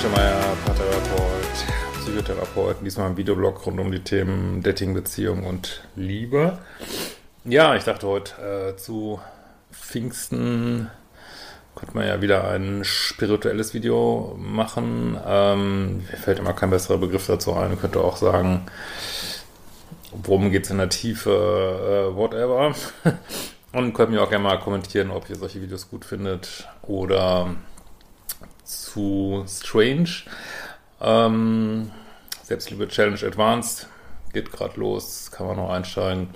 Schemeier, Paartherapeut, Psychotherapeut, diesmal ein Videoblog rund um die Themen Dating, Beziehung und Liebe. Ja, ich dachte heute äh, zu Pfingsten könnte man ja wieder ein spirituelles Video machen. Ähm, mir fällt immer kein besserer Begriff dazu ein. Ich könnte auch sagen, worum geht es in der Tiefe, äh, whatever. Und könnt mir auch gerne mal kommentieren, ob ihr solche Videos gut findet oder zu strange. Ähm, Selbstliebe Challenge Advanced geht gerade los, kann man noch einsteigen.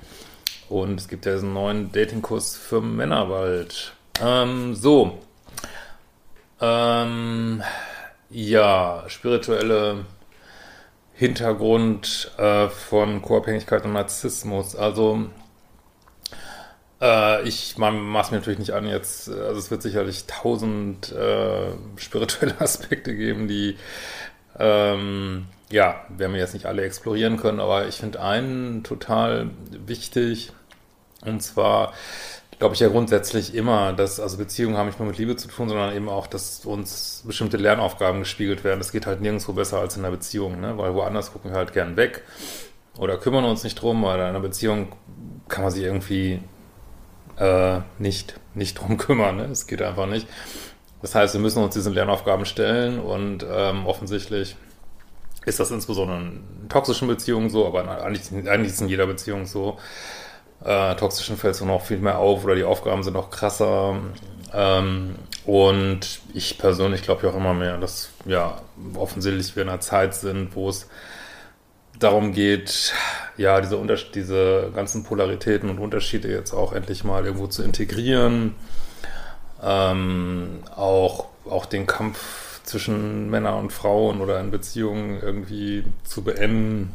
Und es gibt ja diesen neuen Datingkurs für Männer bald. Ähm, so. Ähm, ja, spirituelle Hintergrund äh, von Co-Abhängigkeit und Narzissmus. Also äh, ich maß mir natürlich nicht an jetzt, also es wird sicherlich tausend äh, spirituelle Aspekte geben, die ähm, ja, werden wir jetzt nicht alle explorieren können, aber ich finde einen total wichtig und zwar glaube ich ja grundsätzlich immer, dass also Beziehungen haben nicht nur mit Liebe zu tun, sondern eben auch, dass uns bestimmte Lernaufgaben gespiegelt werden. Das geht halt nirgendwo besser als in einer Beziehung, ne? weil woanders gucken wir halt gern weg oder kümmern uns nicht drum, weil in einer Beziehung kann man sich irgendwie äh, nicht, nicht drum kümmern. Ne? Es geht einfach nicht. Das heißt, wir müssen uns diesen Lernaufgaben stellen und ähm, offensichtlich ist das insbesondere in toxischen Beziehungen so, aber eigentlich, eigentlich ist in jeder Beziehung so. Äh, toxischen fällt es noch viel mehr auf oder die Aufgaben sind noch krasser. Ähm, und ich persönlich glaube ja auch immer mehr, dass ja offensichtlich wir in einer Zeit sind, wo es darum geht, ja, diese, Unters diese ganzen Polaritäten und Unterschiede jetzt auch endlich mal irgendwo zu integrieren. Ähm, auch, auch den Kampf zwischen Männern und Frauen oder in Beziehungen irgendwie zu beenden.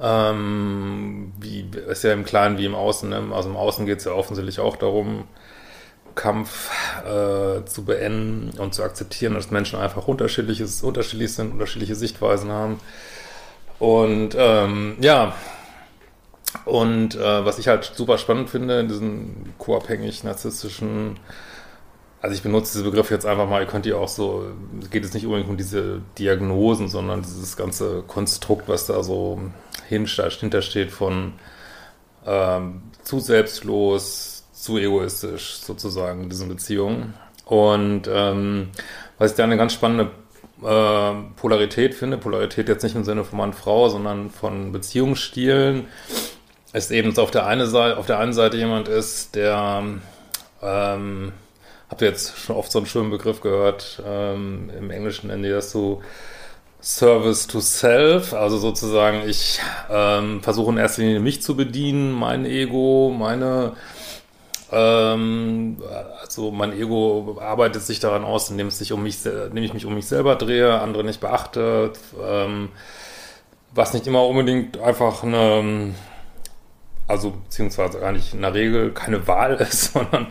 Ähm, wie ist ja im Kleinen wie im Außen. Ne? Also im Außen geht es ja offensichtlich auch darum, Kampf äh, zu beenden und zu akzeptieren, dass Menschen einfach unterschiedliches, unterschiedlich sind, unterschiedliche Sichtweisen haben. Und ähm, ja, und äh, was ich halt super spannend finde in diesen co-abhängig narzisstischen, also ich benutze diese Begriffe jetzt einfach mal, ihr könnt ihr auch so, es geht jetzt nicht unbedingt um diese Diagnosen, sondern dieses ganze Konstrukt, was da so hintersteht von ähm, zu selbstlos, zu egoistisch sozusagen in diesen Beziehungen. Und ähm, was ich da eine ganz spannende äh, Polarität finde, Polarität jetzt nicht im Sinne von Mann, Frau, sondern von Beziehungsstilen, ist eben, auf der, eine Seite, auf der einen Seite jemand ist, der, ähm, habt ihr jetzt schon oft so einen schönen Begriff gehört, ähm, im Englischen nennen die das so Service to Self, also sozusagen ich ähm, versuche in erster Linie mich zu bedienen, mein Ego, meine ähm, also mein Ego arbeitet sich daran aus, indem, es sich um mich, indem ich mich um mich selber drehe, andere nicht beachte, ähm, was nicht immer unbedingt einfach eine, also beziehungsweise nicht in der Regel keine Wahl ist, sondern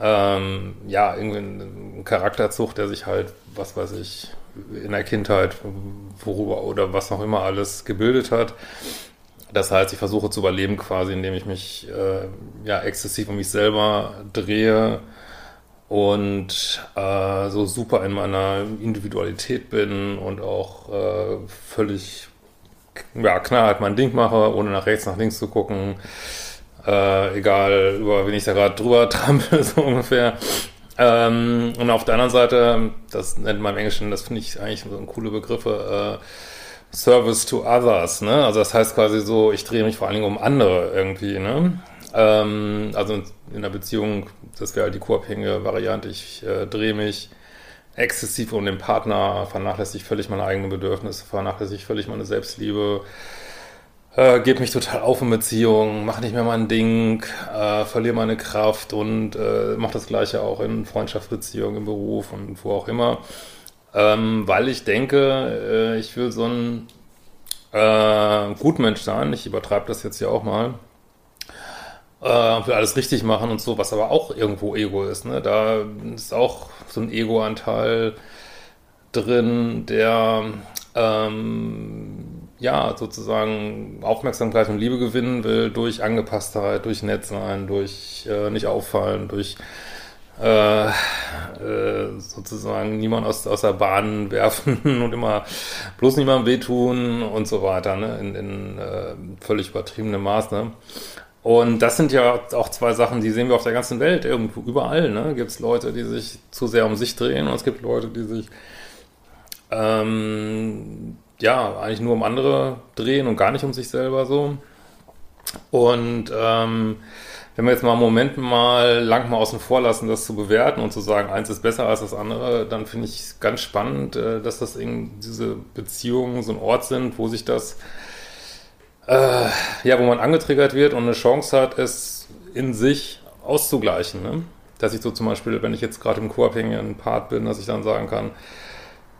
ähm, ja, irgendwie ein Charakterzug, der sich halt, was weiß ich, in der Kindheit, worüber oder was noch immer alles gebildet hat. Das heißt, ich versuche zu überleben quasi, indem ich mich äh, ja exzessiv um mich selber drehe und äh, so super in meiner Individualität bin und auch äh, völlig ja, knallhart mein Ding mache, ohne nach rechts, nach links zu gucken. Äh, egal, über wen ich da gerade drüber trampel, so ungefähr. Ähm, und auf der anderen Seite, das nennt man im Englischen, das finde ich eigentlich so coole Begriffe, äh, Service to Others, ne? Also das heißt quasi so, ich drehe mich vor allen Dingen um andere irgendwie, ne? Ähm, also in der Beziehung, das wäre halt die co-abhängige Variante, ich äh, drehe mich exzessiv um den Partner, vernachlässige völlig meine eigenen Bedürfnisse, vernachlässige völlig meine Selbstliebe, äh, gebe mich total auf in Beziehungen, mache nicht mehr mein Ding, äh, verliere meine Kraft und äh, mache das Gleiche auch in Freundschaftsbeziehungen, im Beruf und wo auch immer ähm, weil ich denke, äh, ich will so ein äh, Gutmensch sein. Ich übertreibe das jetzt ja auch mal. Äh, will alles richtig machen und so, was aber auch irgendwo Ego ist. Ne? Da ist auch so ein Ego-Anteil drin, der ähm, ja sozusagen Aufmerksamkeit und Liebe gewinnen will durch Angepasstheit, durch Netzsein, durch äh, nicht auffallen, durch äh, äh, sozusagen niemand aus, aus der Bahn werfen und immer bloß niemandem wehtun und so weiter, ne? in, in äh, völlig übertriebenem Maß. Ne? Und das sind ja auch zwei Sachen, die sehen wir auf der ganzen Welt, irgendwo, überall. Ne? Gibt es Leute, die sich zu sehr um sich drehen und es gibt Leute, die sich ähm, ja eigentlich nur um andere drehen und gar nicht um sich selber so. Und ähm, wenn wir jetzt mal einen Moment mal lang mal außen vor lassen, das zu bewerten und zu sagen, eins ist besser als das andere, dann finde ich es ganz spannend, äh, dass das in diese Beziehungen so ein Ort sind, wo sich das, äh, ja, wo man angetriggert wird und eine Chance hat, es in sich auszugleichen. Ne? Dass ich so zum Beispiel, wenn ich jetzt gerade im co-abhängigen Part bin, dass ich dann sagen kann,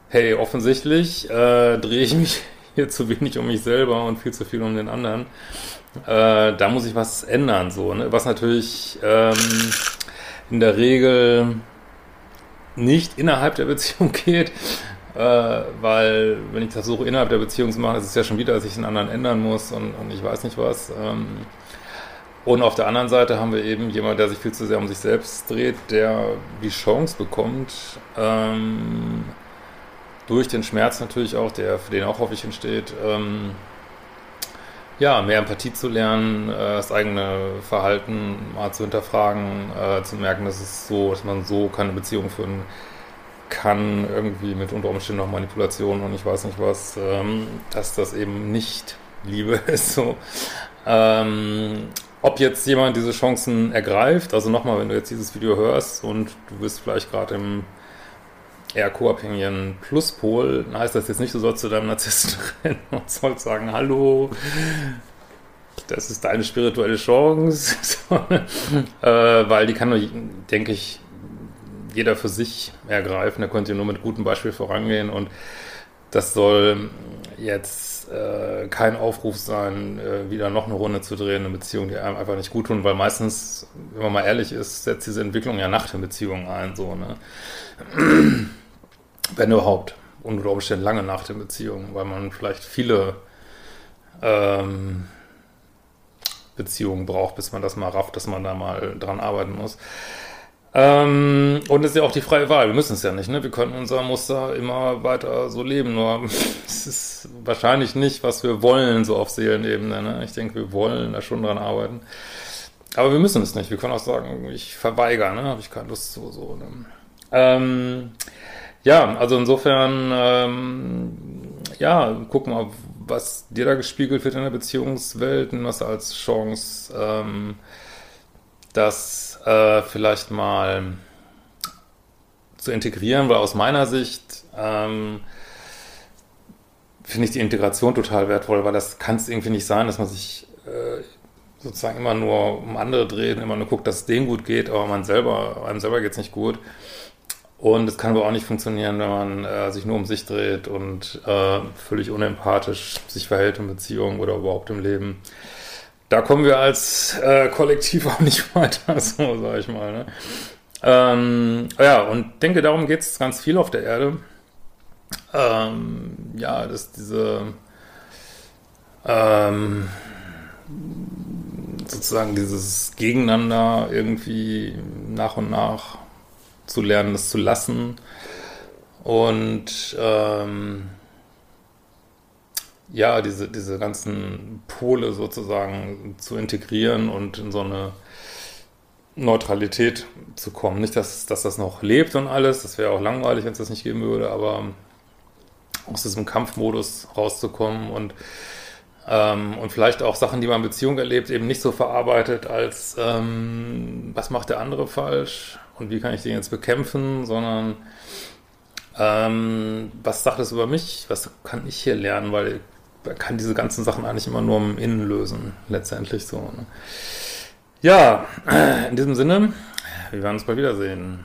hey, offensichtlich äh, drehe ich mich hier zu wenig um mich selber und viel zu viel um den anderen äh, da muss ich was ändern, so, ne? Was natürlich ähm, in der Regel nicht innerhalb der Beziehung geht, äh, weil wenn ich versuche innerhalb der Beziehung zu machen, ist es ja schon wieder, dass ich den anderen ändern muss und, und ich weiß nicht was. Ähm, und auf der anderen Seite haben wir eben jemand, der sich viel zu sehr um sich selbst dreht, der die Chance bekommt, ähm, durch den Schmerz natürlich auch, der für den auch häufig entsteht, ähm, ja, mehr Empathie zu lernen, äh, das eigene Verhalten mal zu hinterfragen, äh, zu merken, dass es so, dass man so keine Beziehung führen kann, irgendwie mit unter Umständen noch Manipulation und ich weiß nicht was, ähm, dass das eben nicht Liebe ist. So. Ähm, ob jetzt jemand diese Chancen ergreift, also nochmal, wenn du jetzt dieses Video hörst und du bist vielleicht gerade im eher co-abhängigen Pluspol, heißt das jetzt nicht, du sollst zu deinem Narzissten rennen und sollst sagen, hallo, das ist deine spirituelle Chance, äh, weil die kann nur, denke ich, jeder für sich ergreifen, da könnt ihr nur mit gutem Beispiel vorangehen. Und das soll jetzt äh, kein Aufruf sein, äh, wieder noch eine Runde zu drehen, eine Beziehung, die einem einfach nicht gut tun, weil meistens, wenn man mal ehrlich ist, setzt diese Entwicklung ja nach der Beziehung ein, so, ne? Wenn überhaupt. Unter Umständen lange nach der Beziehung, weil man vielleicht viele ähm, Beziehungen braucht, bis man das mal rafft, dass man da mal dran arbeiten muss. Ähm, und es ist ja auch die freie Wahl. Wir müssen es ja nicht, ne? Wir können unser Muster immer weiter so leben. Nur es ist wahrscheinlich nicht, was wir wollen, so auf Seelenebene. Ne? Ich denke, wir wollen da schon dran arbeiten. Aber wir müssen es nicht. Wir können auch sagen, ich verweigere, ne? Habe ich keine Lust zu. So, ne? ähm, ja, also insofern, ähm, ja, guck mal, was dir da gespiegelt wird in der Beziehungswelt, nimm das als Chance, ähm, das äh, vielleicht mal zu integrieren, weil aus meiner Sicht ähm, finde ich die Integration total wertvoll, weil das kann es irgendwie nicht sein, dass man sich äh, sozusagen immer nur um andere dreht, immer nur guckt, dass es denen gut geht, aber man selber, einem selber geht es nicht gut. Und es kann aber auch nicht funktionieren, wenn man äh, sich nur um sich dreht und äh, völlig unempathisch sich verhält in Beziehungen oder überhaupt im Leben. Da kommen wir als äh, Kollektiv auch nicht weiter, so sage ich mal. Ne? Ähm, ja, und denke, darum geht es ganz viel auf der Erde. Ähm, ja, dass diese ähm, sozusagen dieses Gegeneinander irgendwie nach und nach zu lernen, das zu lassen und ähm, ja, diese, diese ganzen Pole sozusagen zu integrieren und in so eine Neutralität zu kommen. Nicht, dass, dass das noch lebt und alles, das wäre auch langweilig, wenn es das nicht geben würde, aber aus diesem Kampfmodus rauszukommen und ähm, und vielleicht auch Sachen, die man in Beziehung erlebt, eben nicht so verarbeitet als ähm, was macht der andere falsch, und wie kann ich den jetzt bekämpfen, sondern ähm, was sagt es über mich, was kann ich hier lernen, weil man kann diese ganzen Sachen eigentlich immer nur im Innen lösen, letztendlich so. Ne? Ja, in diesem Sinne, wir werden uns bald wiedersehen.